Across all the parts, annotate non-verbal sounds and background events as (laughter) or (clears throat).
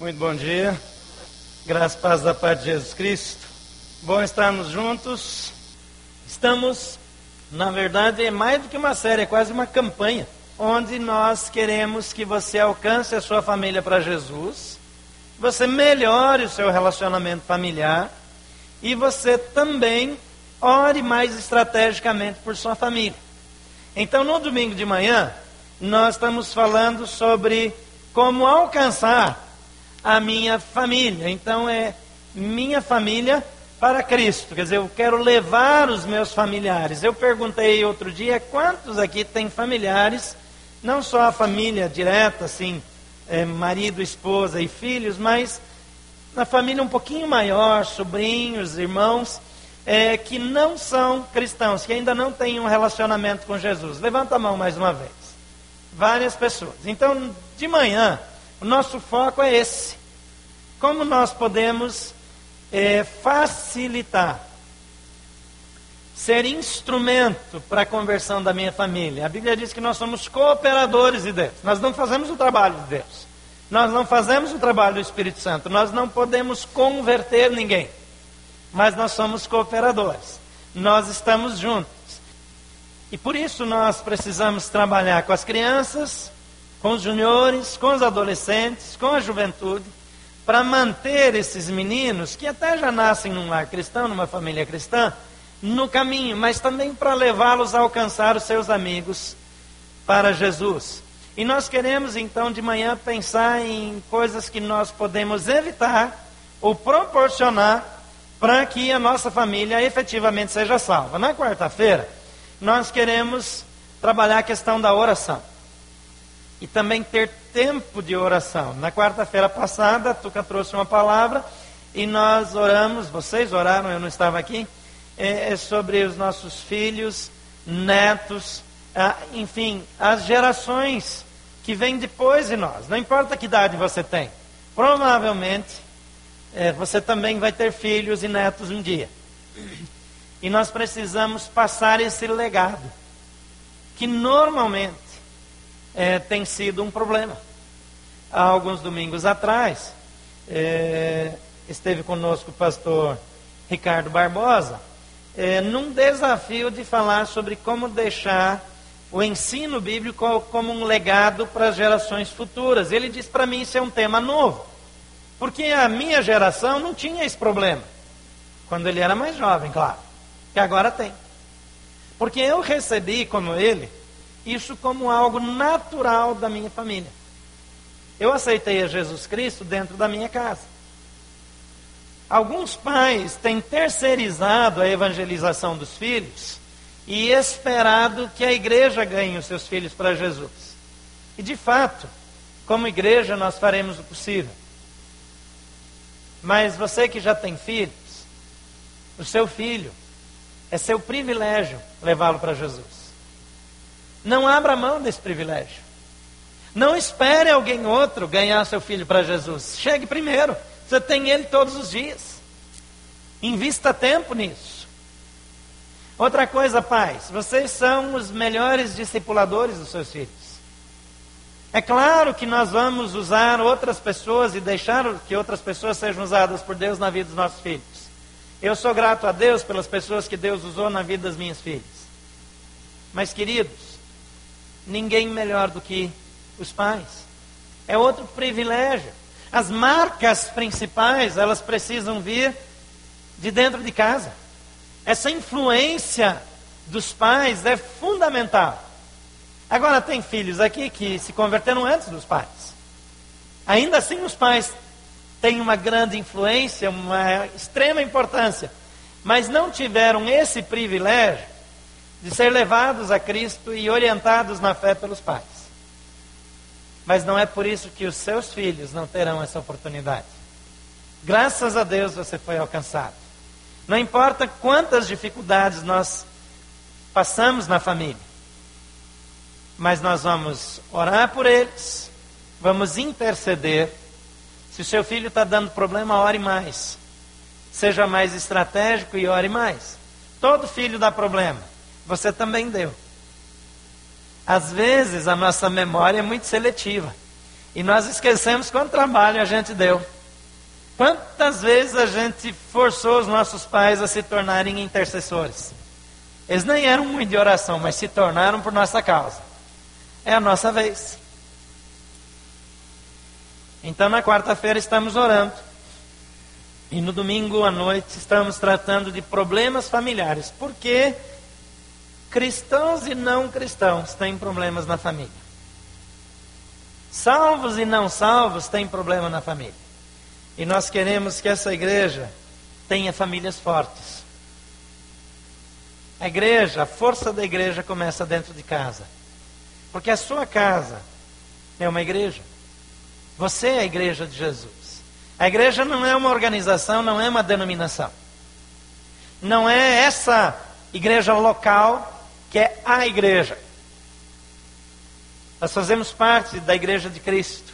Muito bom dia. Graças e paz da paz de Jesus Cristo. Bom estarmos juntos. Estamos, na verdade, é mais do que uma série, é quase uma campanha, onde nós queremos que você alcance a sua família para Jesus, você melhore o seu relacionamento familiar e você também ore mais estrategicamente por sua família. Então, no domingo de manhã, nós estamos falando sobre como alcançar a minha família. Então é minha família para Cristo. Quer dizer, eu quero levar os meus familiares. Eu perguntei outro dia quantos aqui têm familiares, não só a família direta, assim, é, marido, esposa e filhos, mas na família um pouquinho maior, sobrinhos, irmãos, é, que não são cristãos, que ainda não têm um relacionamento com Jesus. Levanta a mão mais uma vez. Várias pessoas. Então, de manhã, o nosso foco é esse. Como nós podemos é, facilitar, ser instrumento para a conversão da minha família? A Bíblia diz que nós somos cooperadores de Deus. Nós não fazemos o trabalho de Deus. Nós não fazemos o trabalho do Espírito Santo. Nós não podemos converter ninguém. Mas nós somos cooperadores. Nós estamos juntos. E por isso nós precisamos trabalhar com as crianças, com os juniores, com os adolescentes, com a juventude, para manter esses meninos, que até já nascem num lar cristão, numa família cristã, no caminho, mas também para levá-los a alcançar os seus amigos para Jesus. E nós queremos então de manhã pensar em coisas que nós podemos evitar ou proporcionar para que a nossa família efetivamente seja salva. Na quarta-feira, nós queremos trabalhar a questão da oração e também ter tempo de oração. Na quarta-feira passada, a Tuca trouxe uma palavra e nós oramos, vocês oraram, eu não estava aqui, é, é sobre os nossos filhos, netos, enfim, as gerações que vêm depois de nós. Não importa que idade você tem, provavelmente é, você também vai ter filhos e netos um dia. E nós precisamos passar esse legado, que normalmente é, tem sido um problema. Há alguns domingos atrás, é, esteve conosco o pastor Ricardo Barbosa, é, num desafio de falar sobre como deixar o ensino bíblico como um legado para as gerações futuras. Ele disse para mim: Isso é um tema novo, porque a minha geração não tinha esse problema, quando ele era mais jovem, claro, que agora tem. Porque eu recebi, como ele, isso como algo natural da minha família. Eu aceitei a Jesus Cristo dentro da minha casa. Alguns pais têm terceirizado a evangelização dos filhos e esperado que a igreja ganhe os seus filhos para Jesus. E de fato, como igreja, nós faremos o possível. Mas você que já tem filhos, o seu filho, é seu privilégio levá-lo para Jesus. Não abra mão desse privilégio. Não espere alguém outro ganhar seu filho para Jesus. Chegue primeiro. Você tem ele todos os dias. Invista tempo nisso. Outra coisa, pais, vocês são os melhores discipuladores dos seus filhos. É claro que nós vamos usar outras pessoas e deixar que outras pessoas sejam usadas por Deus na vida dos nossos filhos. Eu sou grato a Deus pelas pessoas que Deus usou na vida das minhas filhas. Mas, queridos, ninguém melhor do que os pais. É outro privilégio. As marcas principais, elas precisam vir de dentro de casa. Essa influência dos pais é fundamental. Agora, tem filhos aqui que se converteram antes dos pais. Ainda assim, os pais têm uma grande influência, uma extrema importância, mas não tiveram esse privilégio de ser levados a Cristo e orientados na fé pelos pais. Mas não é por isso que os seus filhos não terão essa oportunidade. Graças a Deus você foi alcançado. Não importa quantas dificuldades nós passamos na família, mas nós vamos orar por eles, vamos interceder. Se o seu filho está dando problema, ore mais. Seja mais estratégico e ore mais. Todo filho dá problema você também deu. Às vezes a nossa memória é muito seletiva. E nós esquecemos quanto trabalho a gente deu. Quantas vezes a gente forçou os nossos pais a se tornarem intercessores? Eles nem eram muito de oração, mas se tornaram por nossa causa. É a nossa vez. Então, na quarta-feira, estamos orando. E no domingo à noite, estamos tratando de problemas familiares. Porque cristãos e não cristãos têm problemas na família. Salvos e não salvos têm problema na família. E nós queremos que essa igreja tenha famílias fortes. A igreja, a força da igreja começa dentro de casa. Porque a sua casa é uma igreja. Você é a igreja de Jesus. A igreja não é uma organização, não é uma denominação. Não é essa igreja local que é a igreja. Nós fazemos parte da igreja de Cristo.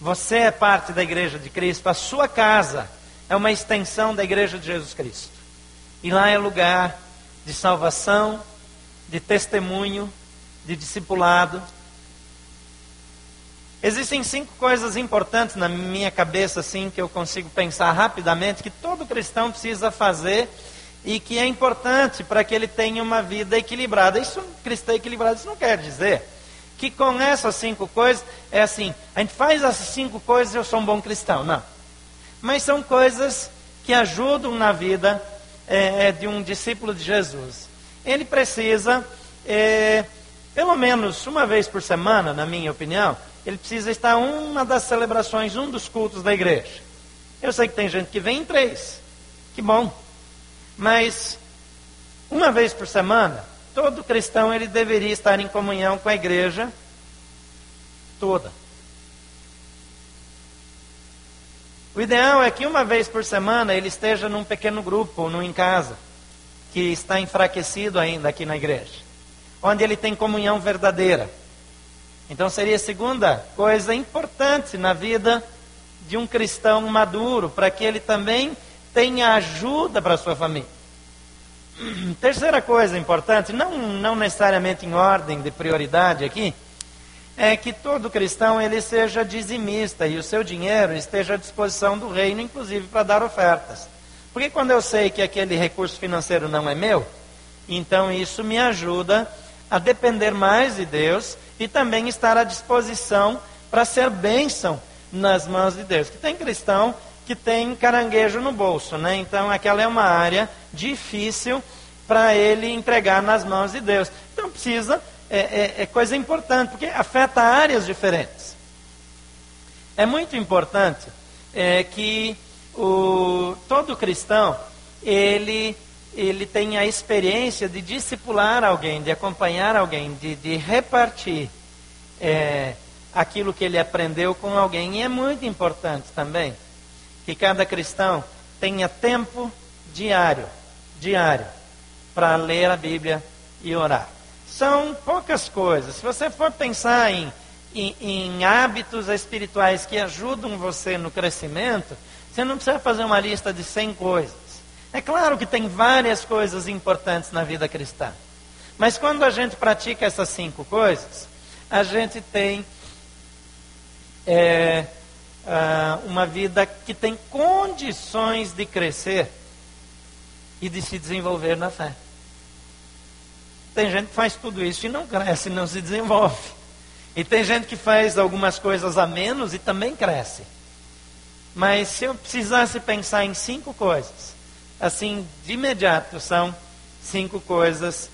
Você é parte da igreja de Cristo. A sua casa é uma extensão da igreja de Jesus Cristo. E lá é lugar de salvação, de testemunho, de discipulado, Existem cinco coisas importantes na minha cabeça, assim, que eu consigo pensar rapidamente, que todo cristão precisa fazer e que é importante para que ele tenha uma vida equilibrada. Isso, cristão equilibrado, isso não quer dizer que com essas cinco coisas, é assim, a gente faz essas cinco coisas e eu sou um bom cristão. Não. Mas são coisas que ajudam na vida é, é de um discípulo de Jesus. Ele precisa, é, pelo menos uma vez por semana, na minha opinião, ele precisa estar uma das celebrações, um dos cultos da igreja. Eu sei que tem gente que vem em três. Que bom. Mas uma vez por semana, todo cristão ele deveria estar em comunhão com a igreja toda. O ideal é que uma vez por semana ele esteja num pequeno grupo, num em casa, que está enfraquecido ainda aqui na igreja, onde ele tem comunhão verdadeira. Então seria a segunda coisa importante na vida de um cristão maduro, para que ele também tenha ajuda para a sua família. (clears throat) Terceira coisa importante, não, não necessariamente em ordem de prioridade aqui, é que todo cristão ele seja dizimista e o seu dinheiro esteja à disposição do reino, inclusive para dar ofertas. Porque quando eu sei que aquele recurso financeiro não é meu, então isso me ajuda a depender mais de Deus e também estar à disposição para ser bênção nas mãos de Deus. Que tem cristão que tem caranguejo no bolso, né? Então aquela é uma área difícil para ele entregar nas mãos de Deus. Então precisa, é, é, é coisa importante, porque afeta áreas diferentes. É muito importante é, que o, todo cristão ele ele tem a experiência de discipular alguém, de acompanhar alguém, de, de repartir é, aquilo que ele aprendeu com alguém. E é muito importante também que cada cristão tenha tempo diário, diário, para ler a Bíblia e orar. São poucas coisas. Se você for pensar em, em, em hábitos espirituais que ajudam você no crescimento, você não precisa fazer uma lista de 100 coisas. É claro que tem várias coisas importantes na vida cristã. Mas quando a gente pratica essas cinco coisas, a gente tem é, uh, uma vida que tem condições de crescer e de se desenvolver na fé. Tem gente que faz tudo isso e não cresce, não se desenvolve. E tem gente que faz algumas coisas a menos e também cresce. Mas se eu precisasse pensar em cinco coisas assim, de imediato, são cinco coisas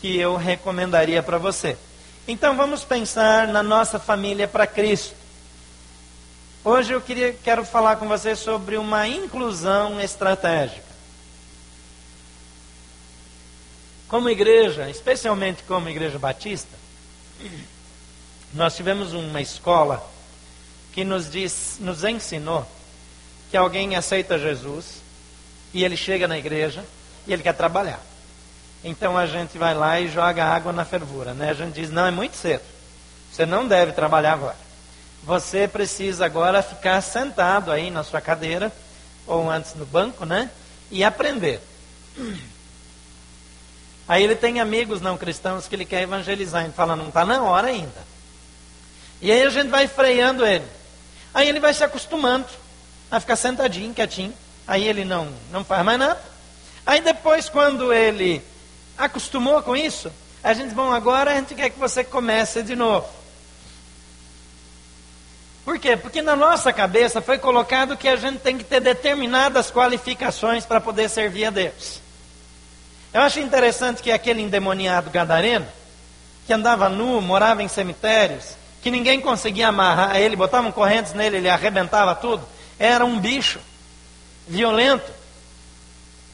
que eu recomendaria para você. Então vamos pensar na nossa família para Cristo. Hoje eu queria, quero falar com você sobre uma inclusão estratégica. Como igreja, especialmente como igreja batista, nós tivemos uma escola que nos, diz, nos ensinou que alguém aceita Jesus, e ele chega na igreja e ele quer trabalhar. Então a gente vai lá e joga água na fervura, né? A gente diz: "Não, é muito cedo. Você não deve trabalhar agora. Você precisa agora ficar sentado aí na sua cadeira ou antes no banco, né? E aprender." Aí ele tem amigos não cristãos que ele quer evangelizar. Ele fala: "Não está na hora ainda." E aí a gente vai freando ele. Aí ele vai se acostumando a ficar sentadinho, quietinho. Aí ele não, não faz mais nada. Aí depois, quando ele acostumou com isso, a gente, bom, agora a gente quer que você comece de novo. Por quê? Porque na nossa cabeça foi colocado que a gente tem que ter determinadas qualificações para poder servir a Deus. Eu acho interessante que aquele endemoniado gadareno, que andava nu, morava em cemitérios, que ninguém conseguia amarrar ele, botavam correntes nele, ele arrebentava tudo, era um bicho violento.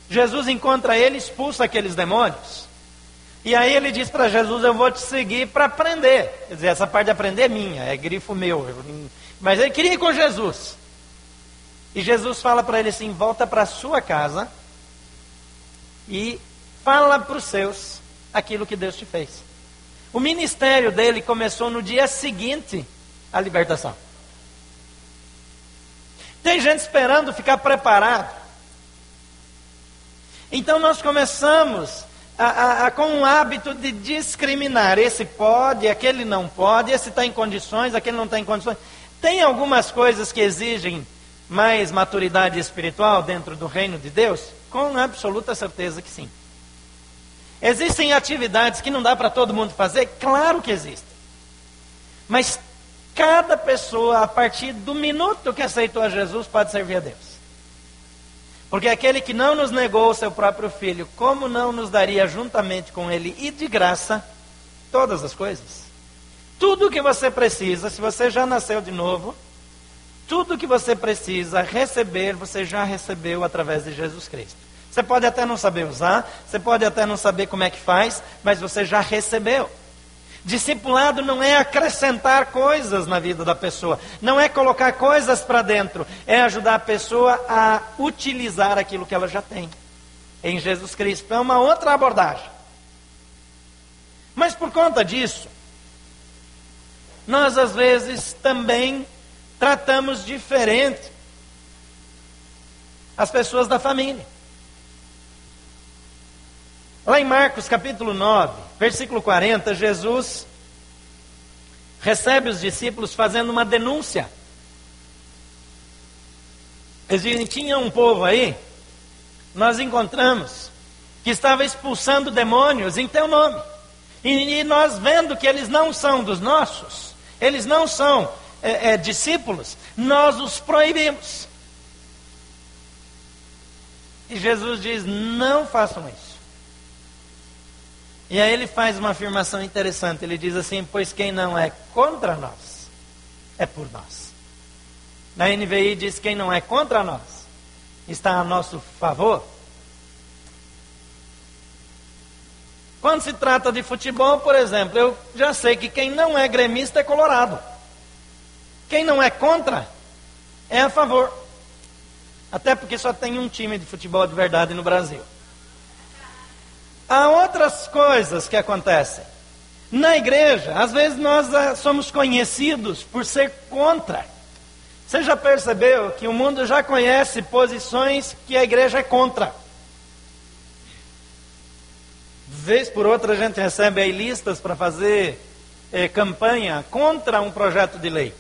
Jesus encontra ele, expulsa aqueles demônios. E aí ele diz para Jesus: Eu vou te seguir para aprender. Quer dizer, essa parte de aprender é minha, é grifo meu. Mas ele queria ir com Jesus. E Jesus fala para ele assim: Volta para sua casa e fala para os seus aquilo que Deus te fez. O ministério dele começou no dia seguinte à libertação. Tem gente esperando ficar preparado. Então nós começamos a, a, com um hábito de discriminar. Esse pode, aquele não pode, esse está em condições, aquele não está em condições. Tem algumas coisas que exigem mais maturidade espiritual dentro do reino de Deus? Com absoluta certeza que sim. Existem atividades que não dá para todo mundo fazer? Claro que existem. Mas cada pessoa, a partir do minuto que aceitou a Jesus, pode servir a Deus. Porque aquele que não nos negou o seu próprio filho, como não nos daria juntamente com ele e de graça todas as coisas? Tudo o que você precisa, se você já nasceu de novo, tudo o que você precisa receber, você já recebeu através de Jesus Cristo. Você pode até não saber usar, você pode até não saber como é que faz, mas você já recebeu. Discipulado não é acrescentar coisas na vida da pessoa, não é colocar coisas para dentro, é ajudar a pessoa a utilizar aquilo que ela já tem em Jesus Cristo. É uma outra abordagem. Mas por conta disso, nós às vezes também tratamos diferente as pessoas da família. Lá em Marcos capítulo 9, versículo 40, Jesus recebe os discípulos fazendo uma denúncia. Dizem, tinha um povo aí, nós encontramos, que estava expulsando demônios em teu nome. E, e nós vendo que eles não são dos nossos, eles não são é, é, discípulos, nós os proibimos. E Jesus diz: não façam isso. E aí ele faz uma afirmação interessante. Ele diz assim: Pois quem não é contra nós, é por nós. Na NVI diz: Quem não é contra nós, está a nosso favor. Quando se trata de futebol, por exemplo, eu já sei que quem não é gremista é colorado. Quem não é contra, é a favor. Até porque só tem um time de futebol de verdade no Brasil. Há outras coisas que acontecem. Na igreja, às vezes nós ah, somos conhecidos por ser contra. Você já percebeu que o mundo já conhece posições que a igreja é contra? Vez por outra a gente recebe aí listas para fazer eh, campanha contra um projeto de lei.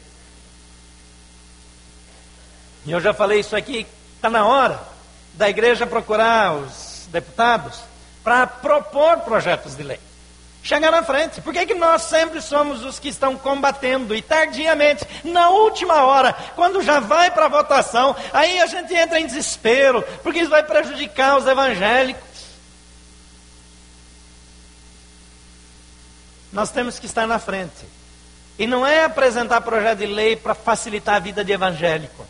E eu já falei isso aqui, está na hora da igreja procurar os deputados para propor projetos de lei. Chegar na frente. Por que, que nós sempre somos os que estão combatendo e tardiamente, na última hora, quando já vai para a votação, aí a gente entra em desespero, porque isso vai prejudicar os evangélicos. Nós temos que estar na frente. E não é apresentar projeto de lei para facilitar a vida de evangélico,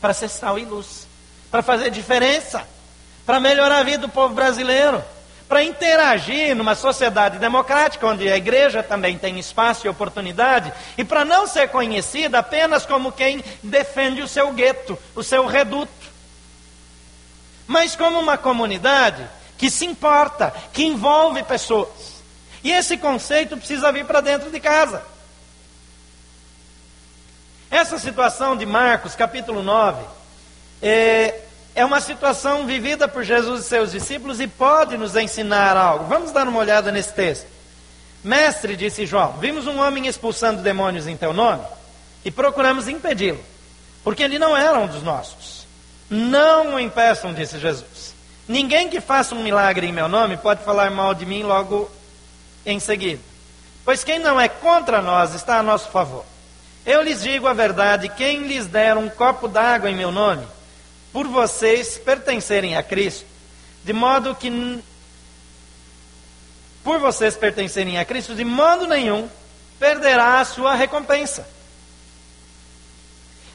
para ser sal e luz, para fazer diferença para melhorar a vida do povo brasileiro, para interagir numa sociedade democrática, onde a igreja também tem espaço e oportunidade, e para não ser conhecida apenas como quem defende o seu gueto, o seu reduto, mas como uma comunidade que se importa, que envolve pessoas. E esse conceito precisa vir para dentro de casa. Essa situação de Marcos, capítulo 9, é, é uma situação vivida por Jesus e seus discípulos e pode nos ensinar algo. Vamos dar uma olhada nesse texto. Mestre, disse João, vimos um homem expulsando demônios em teu nome e procuramos impedi-lo, porque ele não era um dos nossos. Não o impeçam, disse Jesus. Ninguém que faça um milagre em meu nome pode falar mal de mim logo em seguida. Pois quem não é contra nós está a nosso favor. Eu lhes digo a verdade: quem lhes der um copo d'água em meu nome, por vocês pertencerem a Cristo, de modo que, por vocês pertencerem a Cristo, de modo nenhum perderá a sua recompensa.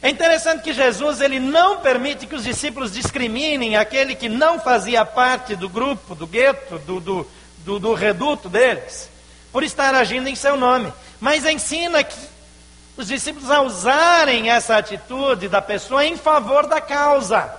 É interessante que Jesus ele não permite que os discípulos discriminem aquele que não fazia parte do grupo, do gueto, do, do, do, do reduto deles, por estar agindo em seu nome. Mas ensina que os discípulos a usarem essa atitude da pessoa em favor da causa.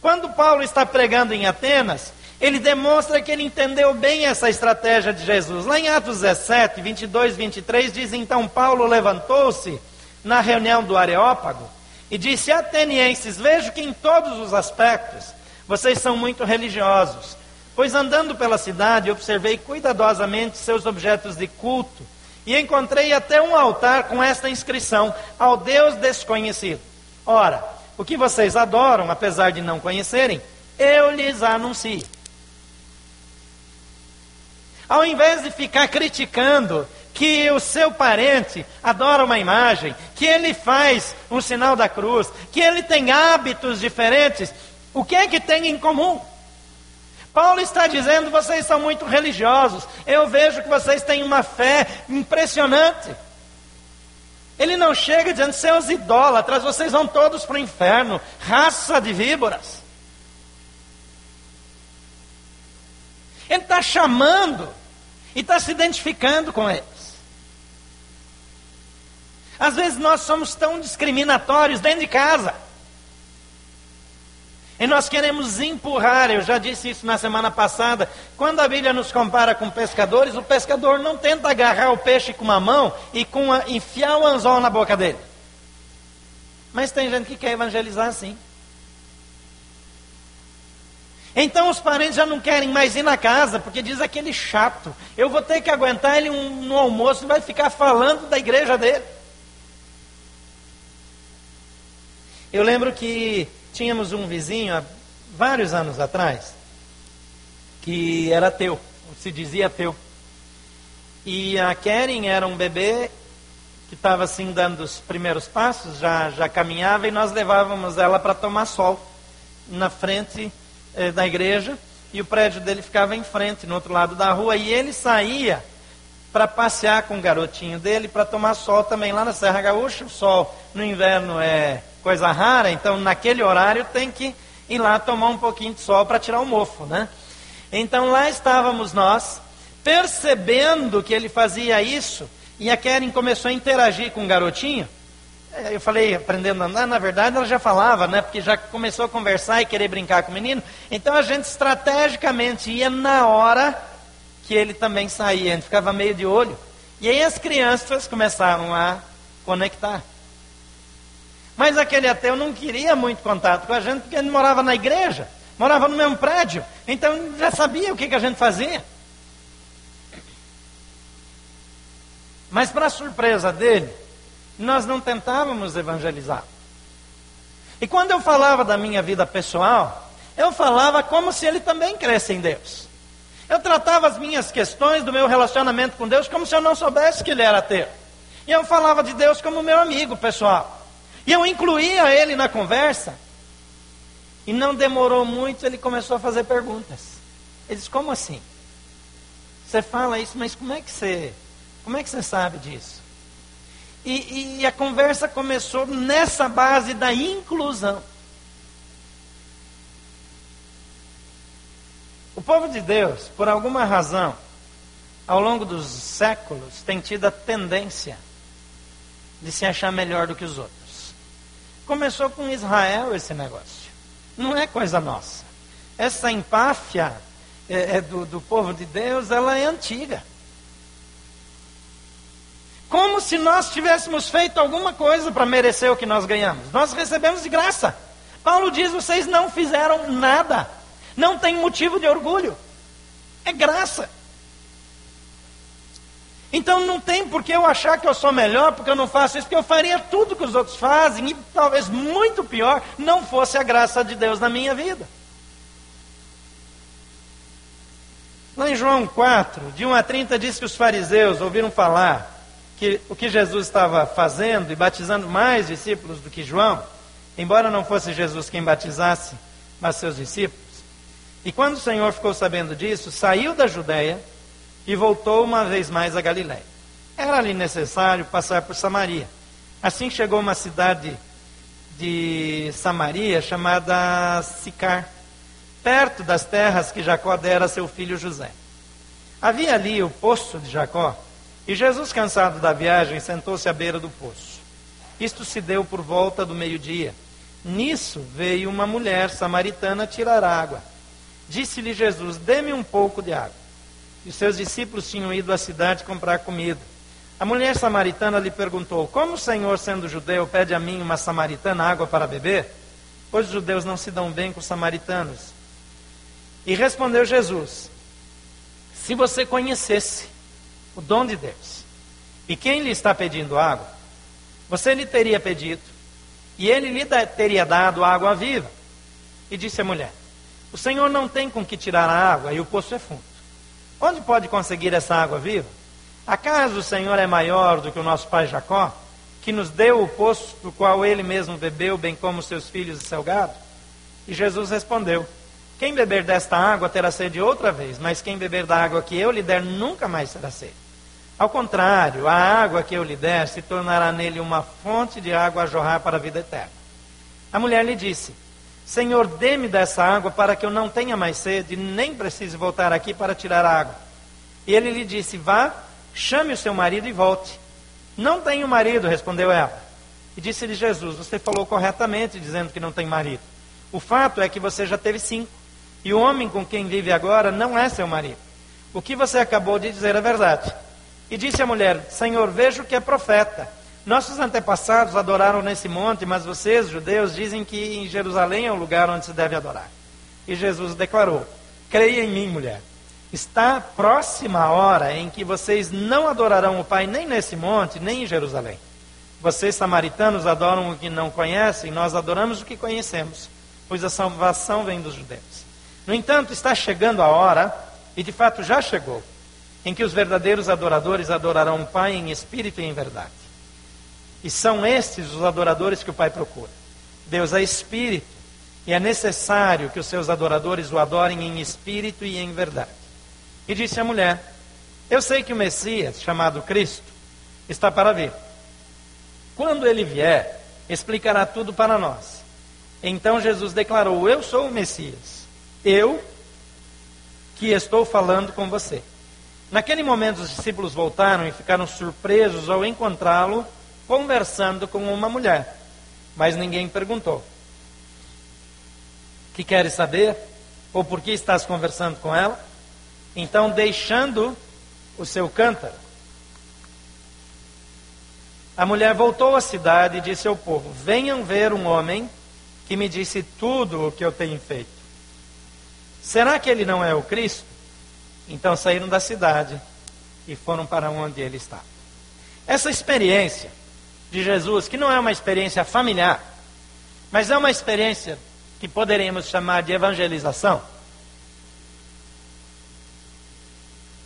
Quando Paulo está pregando em Atenas, ele demonstra que ele entendeu bem essa estratégia de Jesus. Lá em Atos 17, 22, 23, diz: Então Paulo levantou-se na reunião do Areópago e disse: Atenienses, vejo que em todos os aspectos vocês são muito religiosos, pois andando pela cidade observei cuidadosamente seus objetos de culto e encontrei até um altar com esta inscrição: Ao Deus desconhecido. Ora, o que vocês adoram, apesar de não conhecerem, eu lhes anuncio. Ao invés de ficar criticando que o seu parente adora uma imagem, que ele faz um sinal da cruz, que ele tem hábitos diferentes, o que é que tem em comum? Paulo está dizendo: vocês são muito religiosos, eu vejo que vocês têm uma fé impressionante. Ele não chega dizendo: seus idólatras, vocês vão todos para o inferno, raça de víboras. Ele está chamando e está se identificando com eles. Às vezes nós somos tão discriminatórios dentro de casa. E nós queremos empurrar, eu já disse isso na semana passada, quando a Bíblia nos compara com pescadores, o pescador não tenta agarrar o peixe com uma mão e com a, enfiar o anzol na boca dele. Mas tem gente que quer evangelizar assim. Então os parentes já não querem mais ir na casa, porque diz aquele chato, eu vou ter que aguentar ele um, no almoço e vai ficar falando da igreja dele. Eu lembro que tínhamos um vizinho há vários anos atrás que era teu, se dizia teu. E a Keren era um bebê que estava assim dando os primeiros passos, já, já caminhava e nós levávamos ela para tomar sol na frente eh, da igreja e o prédio dele ficava em frente, no outro lado da rua, e ele saía para passear com o garotinho dele para tomar sol também lá na Serra Gaúcha. O sol no inverno é coisa rara, então naquele horário tem que ir lá tomar um pouquinho de sol para tirar o mofo, né? Então lá estávamos nós, percebendo que ele fazia isso, e a Karen começou a interagir com o garotinho. É, eu falei, aprendendo a andar, na verdade ela já falava, né? Porque já começou a conversar e querer brincar com o menino. Então a gente estrategicamente ia na hora que ele também saía, a gente ficava meio de olho. E aí as crianças começaram a conectar. Mas aquele ateu não queria muito contato com a gente, porque ele morava na igreja, morava no mesmo prédio, então já sabia o que, que a gente fazia. Mas, para surpresa dele, nós não tentávamos evangelizar. E quando eu falava da minha vida pessoal, eu falava como se ele também cresce em Deus. Eu tratava as minhas questões do meu relacionamento com Deus como se eu não soubesse que ele era ateu. E eu falava de Deus como meu amigo pessoal. E eu incluía ele na conversa. E não demorou muito, ele começou a fazer perguntas. Ele disse: Como assim? Você fala isso, mas como é que você, como é que você sabe disso? E, e a conversa começou nessa base da inclusão. O povo de Deus, por alguma razão, ao longo dos séculos, tem tido a tendência de se achar melhor do que os outros. Começou com Israel esse negócio. Não é coisa nossa. Essa empáfia é, é do, do povo de Deus, ela é antiga. Como se nós tivéssemos feito alguma coisa para merecer o que nós ganhamos. Nós recebemos de graça. Paulo diz: vocês não fizeram nada. Não tem motivo de orgulho. É graça. Então não tem por que eu achar que eu sou melhor porque eu não faço isso, porque eu faria tudo que os outros fazem e talvez muito pior não fosse a graça de Deus na minha vida. Lá em João 4, de 1 a 30, diz que os fariseus ouviram falar que o que Jesus estava fazendo e batizando mais discípulos do que João, embora não fosse Jesus quem batizasse, mas seus discípulos. E quando o Senhor ficou sabendo disso, saiu da Judéia e voltou uma vez mais a Galiléia. Era-lhe necessário passar por Samaria. Assim chegou uma cidade de Samaria chamada Sicar, perto das terras que Jacó dera a seu filho José. Havia ali o poço de Jacó, e Jesus, cansado da viagem, sentou-se à beira do poço. Isto se deu por volta do meio-dia. Nisso veio uma mulher samaritana tirar água. Disse-lhe Jesus: Dê-me um pouco de água e seus discípulos tinham ido à cidade comprar comida. A mulher samaritana lhe perguntou: Como o Senhor, sendo judeu, pede a mim, uma samaritana, água para beber? Pois os judeus não se dão bem com os samaritanos. E respondeu Jesus: Se você conhecesse o dom de Deus e quem lhe está pedindo água, você lhe teria pedido e ele lhe teria dado água viva. E disse a mulher: O Senhor não tem com que tirar a água e o poço é fundo. Onde pode conseguir essa água viva? Acaso o Senhor é maior do que o nosso pai Jacó, que nos deu o poço do qual ele mesmo bebeu, bem como seus filhos e seu gado? E Jesus respondeu: Quem beber desta água terá sede outra vez, mas quem beber da água que eu lhe der nunca mais será sede. Ao contrário, a água que eu lhe der se tornará nele uma fonte de água a jorrar para a vida eterna. A mulher lhe disse: Senhor, dê-me dessa água para que eu não tenha mais sede, nem precise voltar aqui para tirar água. E ele lhe disse: Vá, chame o seu marido e volte. Não tenho marido, respondeu ela. E disse-lhe Jesus: Você falou corretamente dizendo que não tem marido. O fato é que você já teve cinco. E o homem com quem vive agora não é seu marido. O que você acabou de dizer é verdade. E disse a mulher: Senhor, vejo que é profeta. Nossos antepassados adoraram nesse monte, mas vocês, judeus, dizem que em Jerusalém é o lugar onde se deve adorar. E Jesus declarou: Creia em mim, mulher. Está próxima a hora em que vocês não adorarão o Pai nem nesse monte, nem em Jerusalém. Vocês, samaritanos, adoram o que não conhecem, nós adoramos o que conhecemos, pois a salvação vem dos judeus. No entanto, está chegando a hora, e de fato já chegou, em que os verdadeiros adoradores adorarão o Pai em espírito e em verdade. E são estes os adoradores que o Pai procura. Deus é espírito e é necessário que os seus adoradores o adorem em espírito e em verdade. E disse a mulher: Eu sei que o Messias, chamado Cristo, está para vir. Quando ele vier, explicará tudo para nós. Então Jesus declarou: Eu sou o Messias. Eu que estou falando com você. Naquele momento, os discípulos voltaram e ficaram surpresos ao encontrá-lo conversando com uma mulher, mas ninguém perguntou. Que queres saber? Ou por que estás conversando com ela? Então, deixando o seu cântaro, a mulher voltou à cidade e disse ao povo: Venham ver um homem que me disse tudo o que eu tenho feito. Será que ele não é o Cristo? Então saíram da cidade e foram para onde ele estava. Essa experiência de Jesus, que não é uma experiência familiar, mas é uma experiência que poderíamos chamar de evangelização,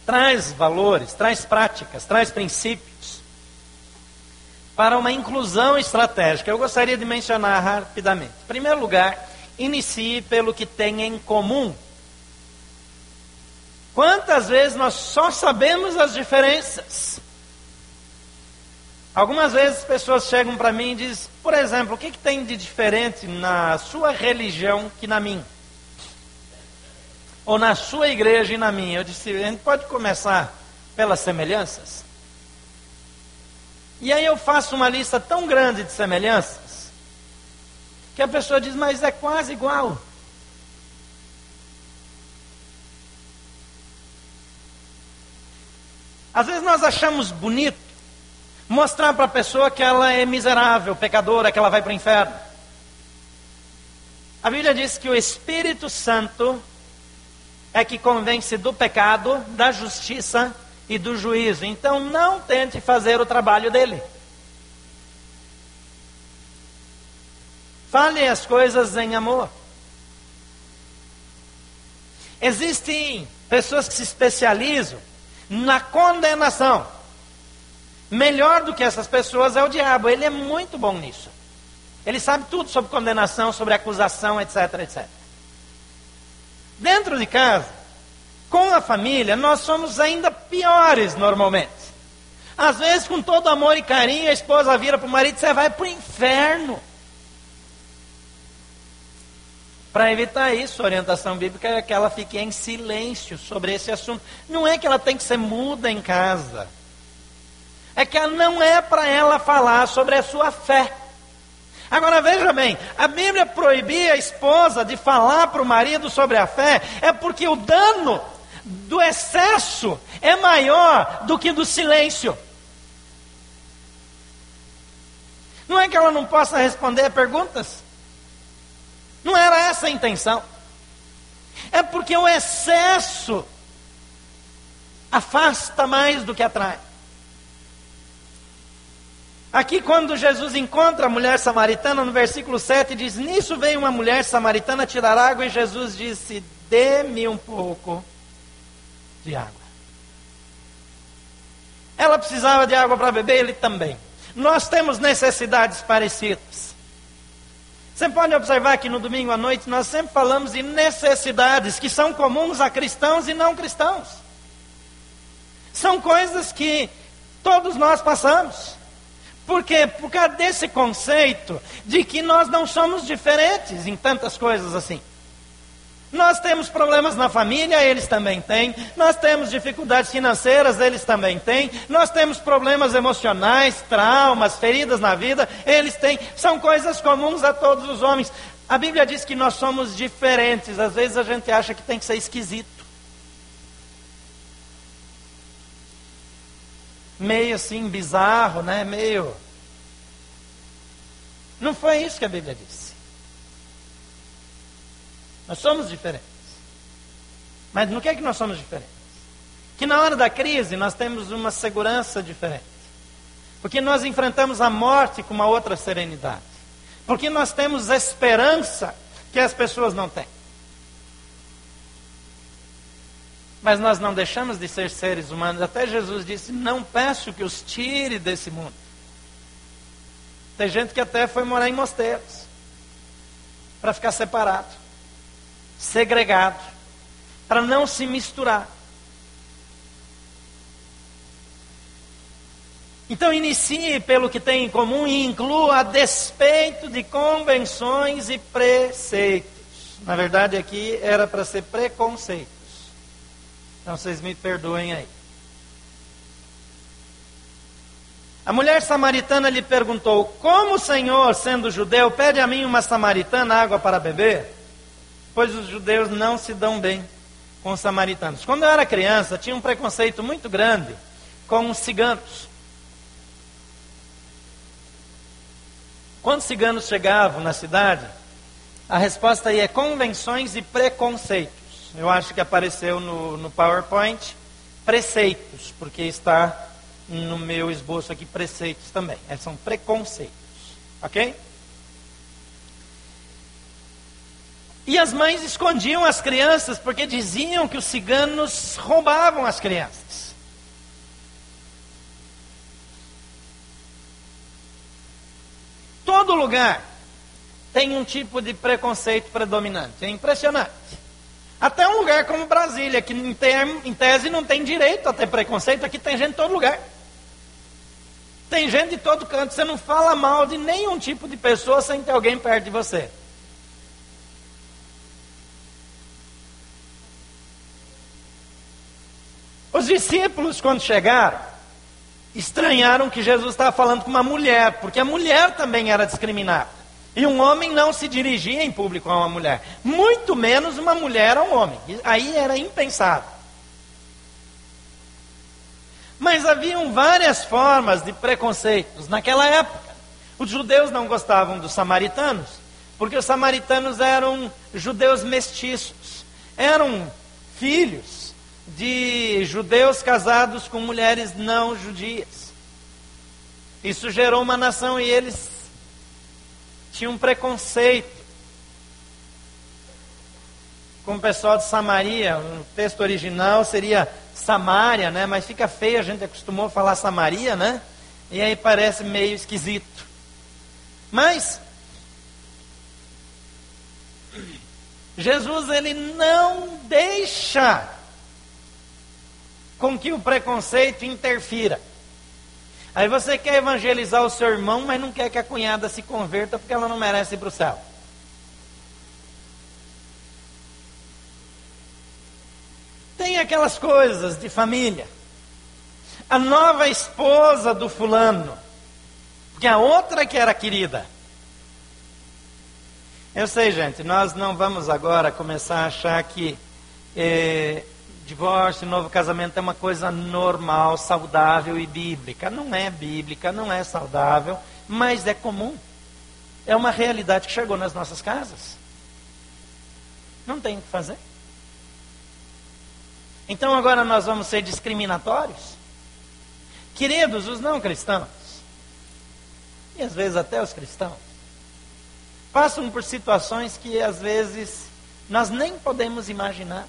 traz valores, traz práticas, traz princípios para uma inclusão estratégica. Eu gostaria de mencionar rapidamente. Em primeiro lugar, inicie pelo que tem em comum. Quantas vezes nós só sabemos as diferenças? Algumas vezes pessoas chegam para mim e dizem, por exemplo, o que, que tem de diferente na sua religião que na minha? Ou na sua igreja e na minha? Eu disse, a gente pode começar pelas semelhanças? E aí eu faço uma lista tão grande de semelhanças que a pessoa diz, mas é quase igual. Às vezes nós achamos bonito mostrar para a pessoa que ela é miserável, pecadora, que ela vai para o inferno. A Bíblia diz que o Espírito Santo é que convence do pecado, da justiça e do juízo. Então não tente fazer o trabalho dele. Fale as coisas em amor. Existem pessoas que se especializam na condenação. Melhor do que essas pessoas é o diabo, ele é muito bom nisso. Ele sabe tudo sobre condenação, sobre acusação, etc, etc. Dentro de casa, com a família, nós somos ainda piores normalmente. Às vezes, com todo amor e carinho, a esposa vira para o marido você vai para o inferno. Para evitar isso, a orientação bíblica é que ela fique em silêncio sobre esse assunto. Não é que ela tem que ser muda em casa. É que não é para ela falar sobre a sua fé. Agora veja bem, a Bíblia proibir a esposa de falar para o marido sobre a fé, é porque o dano do excesso é maior do que do silêncio. Não é que ela não possa responder perguntas? Não era essa a intenção. É porque o excesso afasta mais do que atrai. Aqui, quando Jesus encontra a mulher samaritana, no versículo 7, diz: Nisso veio uma mulher samaritana tirar água, e Jesus disse: Dê-me um pouco de água. Ela precisava de água para beber, ele também. Nós temos necessidades parecidas. Você pode observar que no domingo à noite nós sempre falamos de necessidades que são comuns a cristãos e não cristãos. São coisas que todos nós passamos. Por quê? Por causa desse conceito de que nós não somos diferentes em tantas coisas assim. Nós temos problemas na família, eles também têm. Nós temos dificuldades financeiras, eles também têm. Nós temos problemas emocionais, traumas, feridas na vida, eles têm. São coisas comuns a todos os homens. A Bíblia diz que nós somos diferentes. Às vezes a gente acha que tem que ser esquisito. Meio assim bizarro, né? Meio. Não foi isso que a Bíblia disse. Nós somos diferentes. Mas no que é que nós somos diferentes? Que na hora da crise nós temos uma segurança diferente. Porque nós enfrentamos a morte com uma outra serenidade. Porque nós temos esperança que as pessoas não têm. Mas nós não deixamos de ser seres humanos. Até Jesus disse: Não peço que os tire desse mundo. Tem gente que até foi morar em mosteiros para ficar separado, segregado, para não se misturar. Então inicie pelo que tem em comum e inclua a despeito de convenções e preceitos. Na verdade, aqui era para ser preconceito. Então vocês me perdoem aí. A mulher samaritana lhe perguntou: Como o Senhor, sendo judeu, pede a mim uma samaritana água para beber? Pois os judeus não se dão bem com os samaritanos. Quando eu era criança, tinha um preconceito muito grande com os ciganos. Quando os ciganos chegavam na cidade, a resposta aí é convenções e Eu acho que apareceu no, no PowerPoint preceitos, porque está no meu esboço aqui preceitos também. É, são preconceitos. Ok? E as mães escondiam as crianças porque diziam que os ciganos roubavam as crianças. Todo lugar tem um tipo de preconceito predominante. É impressionante. Até um lugar como Brasília, que em, em tese não tem direito a ter preconceito, aqui tem gente em todo lugar. Tem gente de todo canto, você não fala mal de nenhum tipo de pessoa sem ter alguém perto de você. Os discípulos, quando chegaram, estranharam que Jesus estava falando com uma mulher, porque a mulher também era discriminada. E um homem não se dirigia em público a uma mulher, muito menos uma mulher a um homem. Aí era impensável. Mas haviam várias formas de preconceitos naquela época. Os judeus não gostavam dos samaritanos, porque os samaritanos eram judeus mestiços, eram filhos de judeus casados com mulheres não judias. Isso gerou uma nação e eles tinham um preconceito com o pessoal de Samaria. O texto original seria Samária, né? Mas fica feio, a gente acostumou a falar Samaria, né? E aí parece meio esquisito. Mas Jesus ele não deixa com que o preconceito interfira. Aí você quer evangelizar o seu irmão, mas não quer que a cunhada se converta porque ela não merece ir para o céu. Tem aquelas coisas de família. A nova esposa do fulano, porque a outra que era querida eu sei, gente, nós não vamos agora começar a achar que é, divórcio, novo casamento é uma coisa normal, saudável e bíblica. Não é bíblica, não é saudável, mas é comum. É uma realidade que chegou nas nossas casas. Não tem o que fazer. Então agora nós vamos ser discriminatórios? Queridos, os não cristãos, e às vezes até os cristãos, passam por situações que às vezes nós nem podemos imaginar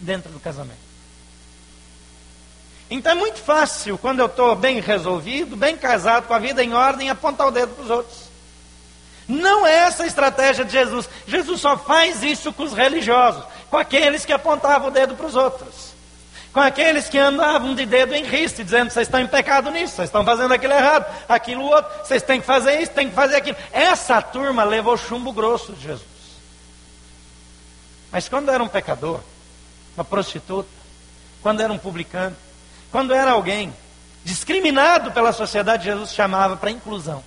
dentro do casamento. Então é muito fácil, quando eu estou bem resolvido, bem casado, com a vida em ordem, apontar o dedo para os outros. Não é essa a estratégia de Jesus. Jesus só faz isso com os religiosos, com aqueles que apontavam o dedo para os outros com aqueles que andavam de dedo em riste, dizendo: vocês estão em pecado nisso, vocês estão fazendo aquilo errado, aquilo outro, vocês têm que fazer isso, têm que fazer aquilo. Essa turma levou chumbo grosso de Jesus. Mas quando era um pecador, uma prostituta, quando era um publicano, quando era alguém discriminado pela sociedade, Jesus chamava para inclusão.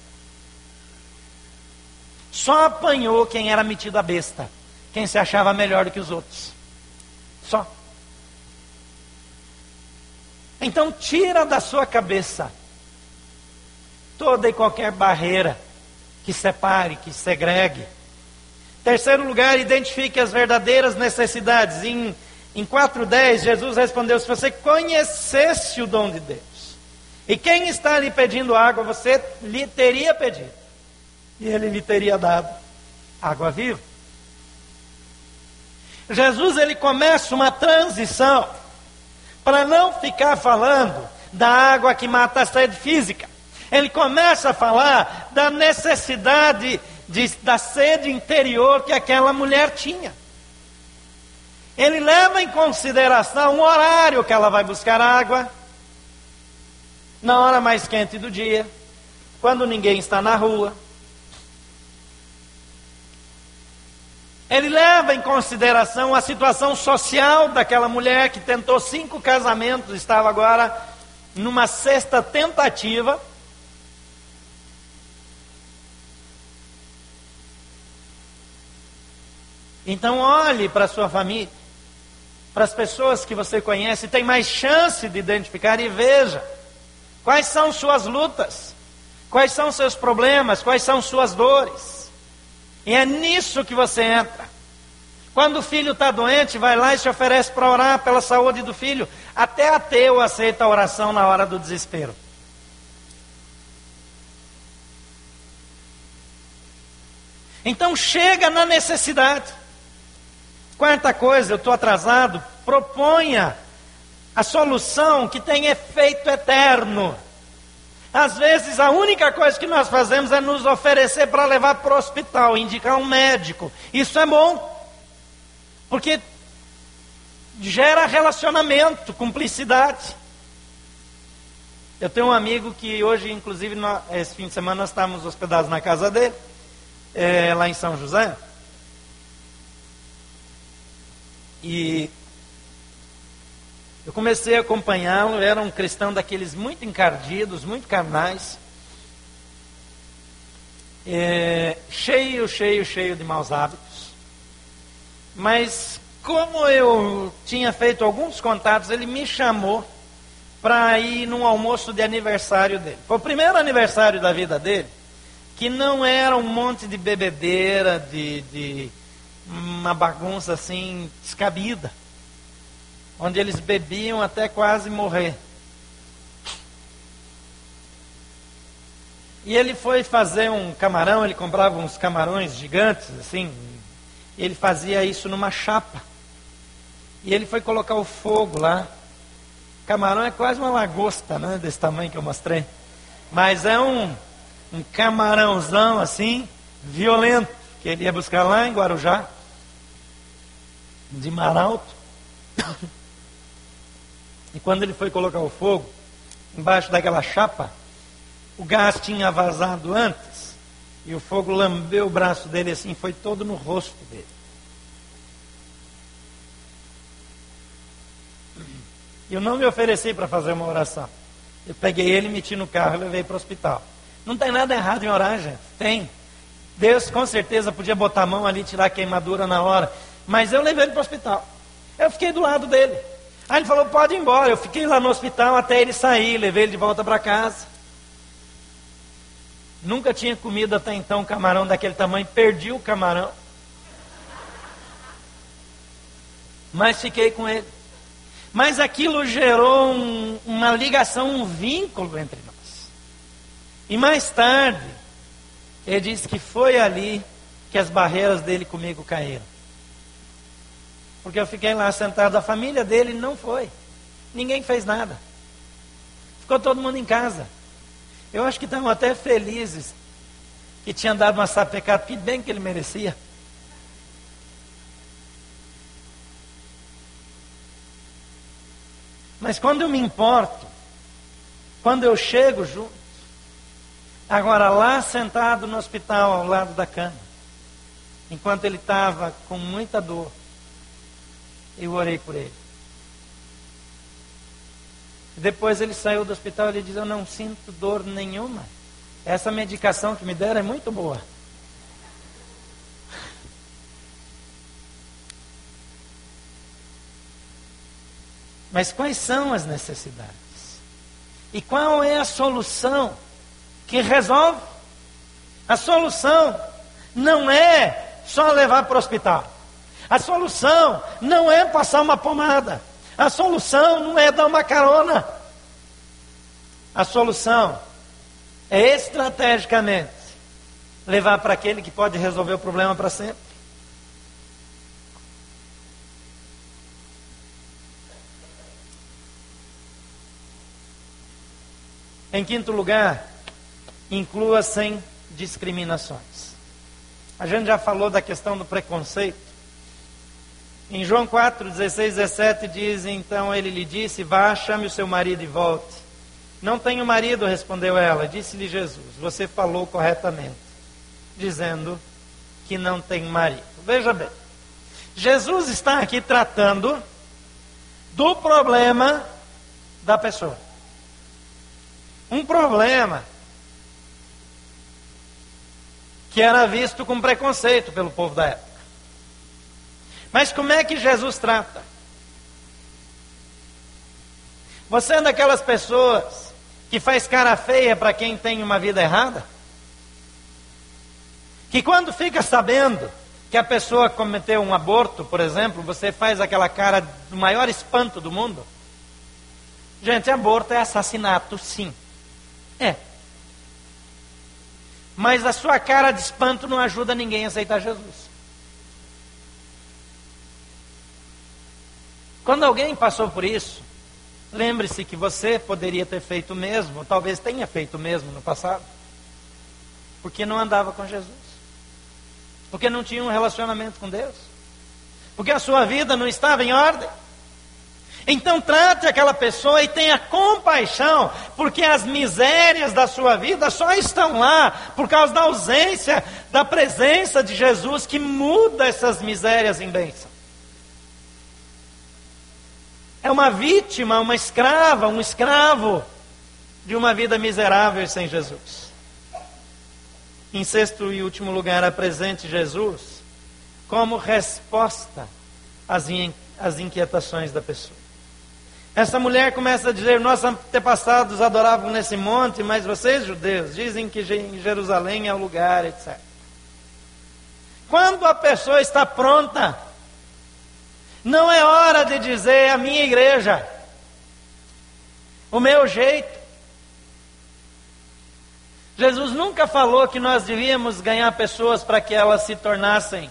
Só apanhou quem era metido a besta, quem se achava melhor do que os outros. Só. Então tira da sua cabeça toda e qualquer barreira que separe, que segregue. Terceiro lugar, identifique as verdadeiras necessidades. Em, em 4.10, Jesus respondeu: Se você conhecesse o dom de Deus, e quem está lhe pedindo água, você lhe teria pedido, e ele lhe teria dado água viva. Jesus ele começa uma transição para não ficar falando da água que mata a sede física. Ele começa a falar da necessidade de, da sede interior que aquela mulher tinha. Ele leva em consideração o horário que ela vai buscar água, na hora mais quente do dia, quando ninguém está na rua. Ele leva em consideração a situação social daquela mulher que tentou cinco casamentos, estava agora numa sexta tentativa. Então olhe para sua família, para as pessoas que você conhece, tem mais chance de identificar e veja quais são suas lutas, quais são seus problemas, quais são suas dores. E é nisso que você entra. Quando o filho está doente, vai lá e se oferece para orar pela saúde do filho. Até ateu aceita a oração na hora do desespero. Então chega na necessidade. Quarta coisa, eu estou atrasado. Proponha a solução que tem efeito eterno. Às vezes a única coisa que nós fazemos é nos oferecer para levar para o hospital, indicar um médico. Isso é bom, porque gera relacionamento, cumplicidade. Eu tenho um amigo que hoje, inclusive, nós, esse fim de semana nós estávamos hospedados na casa dele, é, lá em São José. E eu comecei a acompanhá-lo, era um cristão daqueles muito encardidos, muito carnais, é, cheio, cheio, cheio de maus hábitos. Mas como eu tinha feito alguns contatos, ele me chamou para ir num almoço de aniversário dele. Foi o primeiro aniversário da vida dele, que não era um monte de bebedeira, de, de uma bagunça assim descabida onde eles bebiam até quase morrer. E ele foi fazer um camarão, ele comprava uns camarões gigantes, assim, ele fazia isso numa chapa. E ele foi colocar o fogo lá. Camarão é quase uma lagosta, né? Desse tamanho que eu mostrei. Mas é um, um camarãozão assim, violento, que ele ia buscar lá em Guarujá, de Maralto. E quando ele foi colocar o fogo, embaixo daquela chapa, o gás tinha vazado antes, e o fogo lambeu o braço dele assim, foi todo no rosto dele. Eu não me ofereci para fazer uma oração. Eu peguei ele, meti no carro e levei para o hospital. Não tem nada errado em orar, gente. Tem. Deus com certeza podia botar a mão ali e tirar a queimadura na hora. Mas eu levei ele para o hospital. Eu fiquei do lado dele. Aí ele falou, pode ir embora. Eu fiquei lá no hospital até ele sair, levei ele de volta para casa. Nunca tinha comido até então camarão daquele tamanho, perdi o camarão. Mas fiquei com ele. Mas aquilo gerou um, uma ligação, um vínculo entre nós. E mais tarde, ele disse que foi ali que as barreiras dele comigo caíram. Porque eu fiquei lá sentado, a família dele não foi. Ninguém fez nada. Ficou todo mundo em casa. Eu acho que estavam até felizes que tinham dado uma sapecada, que bem que ele merecia. Mas quando eu me importo, quando eu chego junto, agora lá sentado no hospital ao lado da cama, enquanto ele estava com muita dor, eu orei por ele. Depois ele saiu do hospital e ele diz: Eu não sinto dor nenhuma. Essa medicação que me deram é muito boa. Mas quais são as necessidades? E qual é a solução que resolve? A solução não é só levar para o hospital. A solução não é passar uma pomada. A solução não é dar uma carona. A solução é estrategicamente levar para aquele que pode resolver o problema para sempre. Em quinto lugar, inclua sem discriminações. A gente já falou da questão do preconceito. Em João 4, 16, 17 diz: Então ele lhe disse: Vá, chame o seu marido e volte. Não tenho marido, respondeu ela. Disse-lhe Jesus: Você falou corretamente, dizendo que não tem marido. Veja bem, Jesus está aqui tratando do problema da pessoa um problema que era visto com preconceito pelo povo da época. Mas como é que Jesus trata? Você é daquelas pessoas que faz cara feia para quem tem uma vida errada? Que quando fica sabendo que a pessoa cometeu um aborto, por exemplo, você faz aquela cara do maior espanto do mundo? Gente, aborto é assassinato, sim. É. Mas a sua cara de espanto não ajuda ninguém a aceitar Jesus. Quando alguém passou por isso, lembre-se que você poderia ter feito o mesmo, talvez tenha feito o mesmo no passado, porque não andava com Jesus, porque não tinha um relacionamento com Deus, porque a sua vida não estava em ordem. Então trate aquela pessoa e tenha compaixão, porque as misérias da sua vida só estão lá por causa da ausência da presença de Jesus que muda essas misérias em bênção. É uma vítima, uma escrava, um escravo de uma vida miserável sem Jesus. Em sexto e último lugar, apresente Jesus como resposta às, inquietações da pessoa. Essa mulher começa a dizer: Nossos antepassados adoravam nesse monte, mas vocês, judeus, dizem que em Jerusalém é o lugar, etc. Quando a pessoa está pronta, Não é hora de dizer a minha igreja, o meu jeito. Jesus nunca falou que nós devíamos ganhar pessoas para que elas se tornassem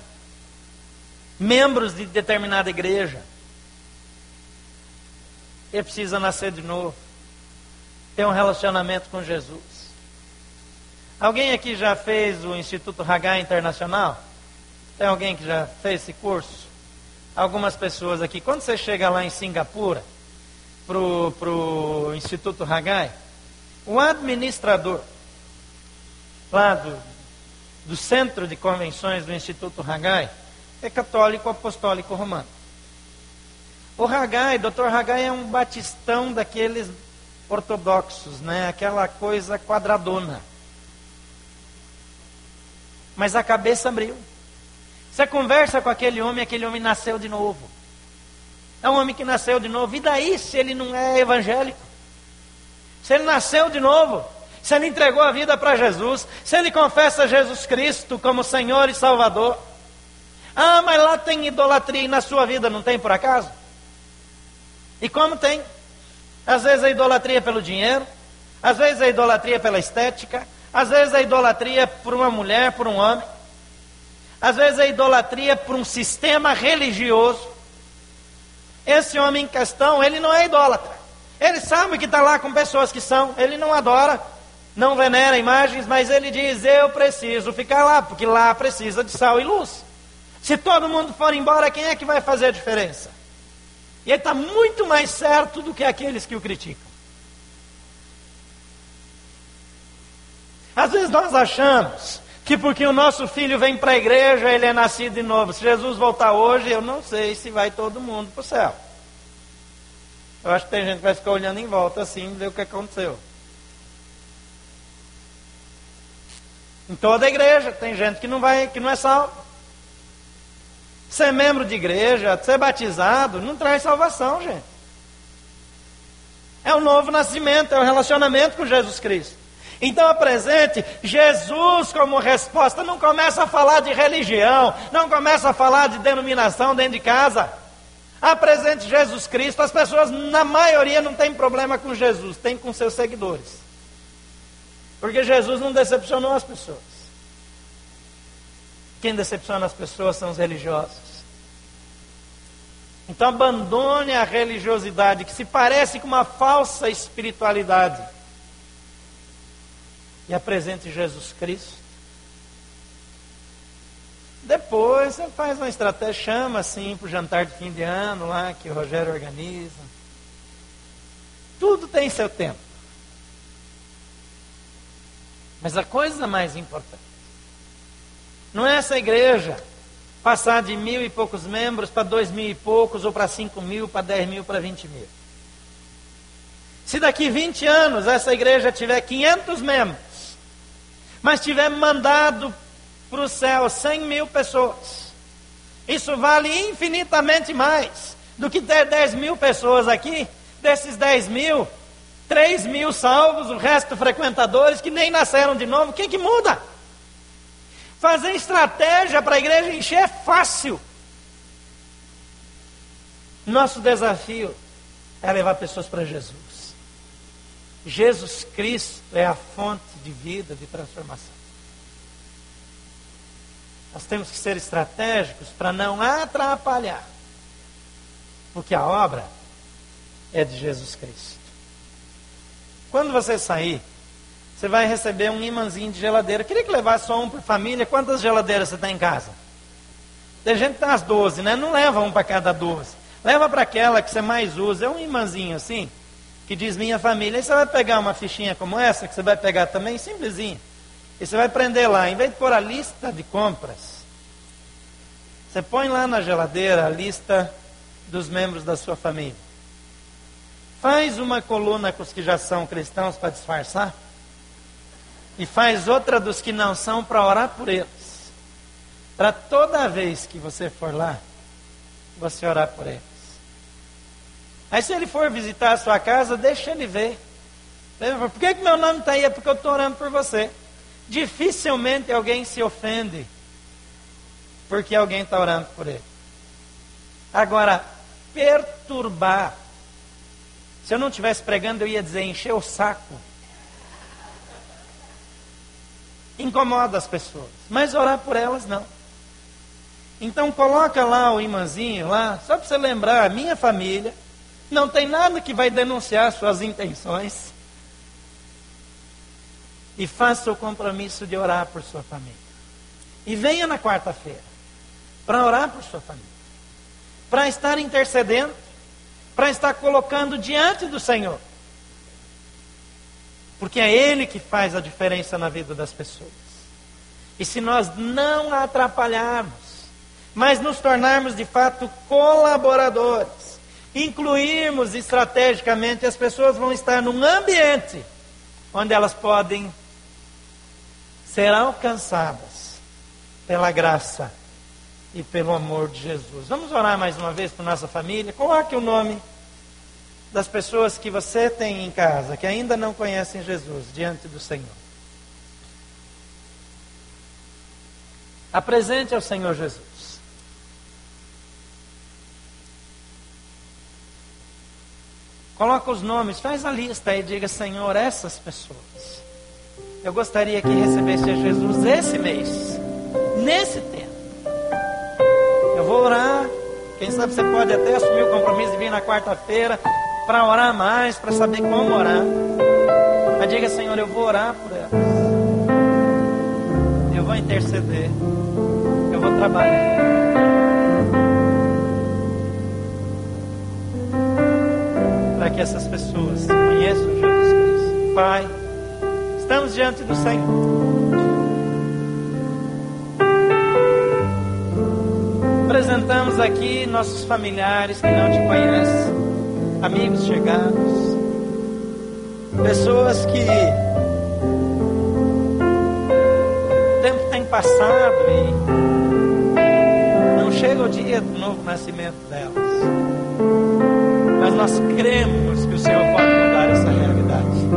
membros de determinada igreja. Ele precisa nascer de novo, ter um relacionamento com Jesus. Alguém aqui já fez o Instituto Hagai Internacional? Tem alguém que já fez esse curso? Algumas pessoas aqui. Quando você chega lá em Singapura, para o Instituto Hagai, o administrador lá do, do Centro de Convenções do Instituto Hagai é católico apostólico romano. O Hagai, Dr. Hagai é um batistão daqueles ortodoxos, né? Aquela coisa quadradona. Mas a cabeça abriu. Você conversa com aquele homem, aquele homem nasceu de novo. É um homem que nasceu de novo. E daí se ele não é evangélico? Se ele nasceu de novo, se ele entregou a vida para Jesus, se ele confessa Jesus Cristo como Senhor e Salvador. Ah, mas lá tem idolatria e na sua vida não tem por acaso? E como tem? Às vezes a idolatria pelo dinheiro, às vezes a idolatria pela estética, às vezes a idolatria por uma mulher, por um homem, às vezes a idolatria por um sistema religioso. Esse homem em questão, ele não é idólatra. Ele sabe que está lá com pessoas que são, ele não adora, não venera imagens, mas ele diz: Eu preciso ficar lá, porque lá precisa de sal e luz. Se todo mundo for embora, quem é que vai fazer a diferença? E ele está muito mais certo do que aqueles que o criticam. Às vezes nós achamos que porque o nosso filho vem para a igreja, ele é nascido de novo. Se Jesus voltar hoje, eu não sei se vai todo mundo para o céu. Eu acho que tem gente que vai ficar olhando em volta assim, ver o que aconteceu. Em toda a igreja tem gente que não vai, que não é salvo. Ser membro de igreja, ser batizado, não traz salvação, gente. É o novo nascimento, é o relacionamento com Jesus Cristo. Então apresente Jesus como resposta. Não começa a falar de religião, não começa a falar de denominação dentro de casa. Apresente Jesus Cristo. As pessoas, na maioria, não tem problema com Jesus, tem com seus seguidores. Porque Jesus não decepcionou as pessoas. Quem decepciona as pessoas são os religiosos. Então abandone a religiosidade que se parece com uma falsa espiritualidade e apresente Jesus Cristo. Depois você faz uma estratégia, chama assim para o jantar de fim de ano lá que o Rogério organiza. Tudo tem seu tempo. Mas a coisa mais importante não é essa igreja passar de mil e poucos membros para dois mil e poucos, ou para cinco mil, para dez mil, para vinte mil. Se daqui 20 anos essa igreja tiver 500 membros, mas tiver mandado para o céu 100 mil pessoas, isso vale infinitamente mais do que ter 10 mil pessoas aqui. Desses 10 mil, 3 mil salvos, o resto frequentadores que nem nasceram de novo. O que, que muda? Fazer estratégia para a igreja encher é fácil. Nosso desafio é levar pessoas para Jesus. Jesus Cristo é a fonte de vida, de transformação. Nós temos que ser estratégicos para não atrapalhar. Porque a obra é de Jesus Cristo. Quando você sair você vai receber um imãzinho de geladeira. Eu queria que levasse só um por família. Quantas geladeiras você tem em casa? Tem gente que tem as 12, né? Não leva um para cada 12. Leva para aquela que você mais usa. É um imãzinho assim, que diz minha família. Aí você vai pegar uma fichinha como essa, que você vai pegar também, simplesinha. E você vai prender lá, em vez de pôr a lista de compras, você põe lá na geladeira a lista dos membros da sua família. Faz uma coluna com os que já são cristãos para disfarçar e faz outra dos que não são para orar por eles. Para toda vez que você for lá, você orar por eles. Aí se ele for visitar a sua casa, deixa ele ver. Por que, que meu nome está aí? É porque eu estou orando por você. Dificilmente alguém se ofende porque alguém está orando por ele. Agora, perturbar. Se eu não estivesse pregando, eu ia dizer encher o saco. Incomoda as pessoas. Mas orar por elas não. Então coloca lá o imãzinho lá, só para você lembrar, minha família não tem nada que vai denunciar suas intenções. E faça o compromisso de orar por sua família. E venha na quarta-feira para orar por sua família. Para estar intercedendo, para estar colocando diante do Senhor. Porque é Ele que faz a diferença na vida das pessoas. E se nós não atrapalharmos, mas nos tornarmos de fato colaboradores, incluirmos estrategicamente, as pessoas vão estar num ambiente onde elas podem ser alcançadas pela graça e pelo amor de Jesus. Vamos orar mais uma vez por nossa família. Coloque o nome das pessoas que você tem em casa, que ainda não conhecem Jesus, diante do Senhor. Apresente ao Senhor Jesus. Coloca os nomes, faz a lista e diga, Senhor, essas pessoas. Eu gostaria que recebesse a Jesus esse mês, nesse tempo. Eu vou orar. Quem sabe você pode até assumir o compromisso de vir na quarta-feira para orar mais, para saber como orar. Mas diga, Senhor, eu vou orar por elas. Eu vou interceder. Eu vou trabalhar. para que essas pessoas conheçam Jesus Cristo. Pai, estamos diante do Senhor. Apresentamos aqui nossos familiares que não te conhecem, amigos chegados, pessoas que o tempo tem passado e não chega o dia do novo nascimento delas mas nós cremos que o Senhor pode mudar essa realidade.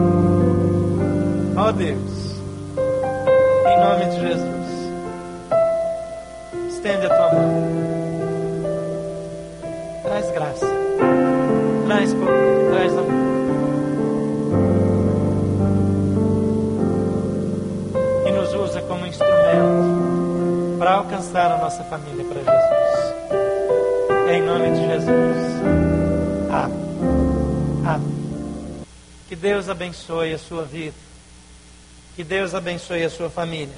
Ó oh Deus, em nome de Jesus, estende a tua mão, traz amor. E nos usa como instrumento para alcançar a nossa família para Jesus. Em nome de Jesus. Que Deus abençoe a sua vida. Que Deus abençoe a sua família.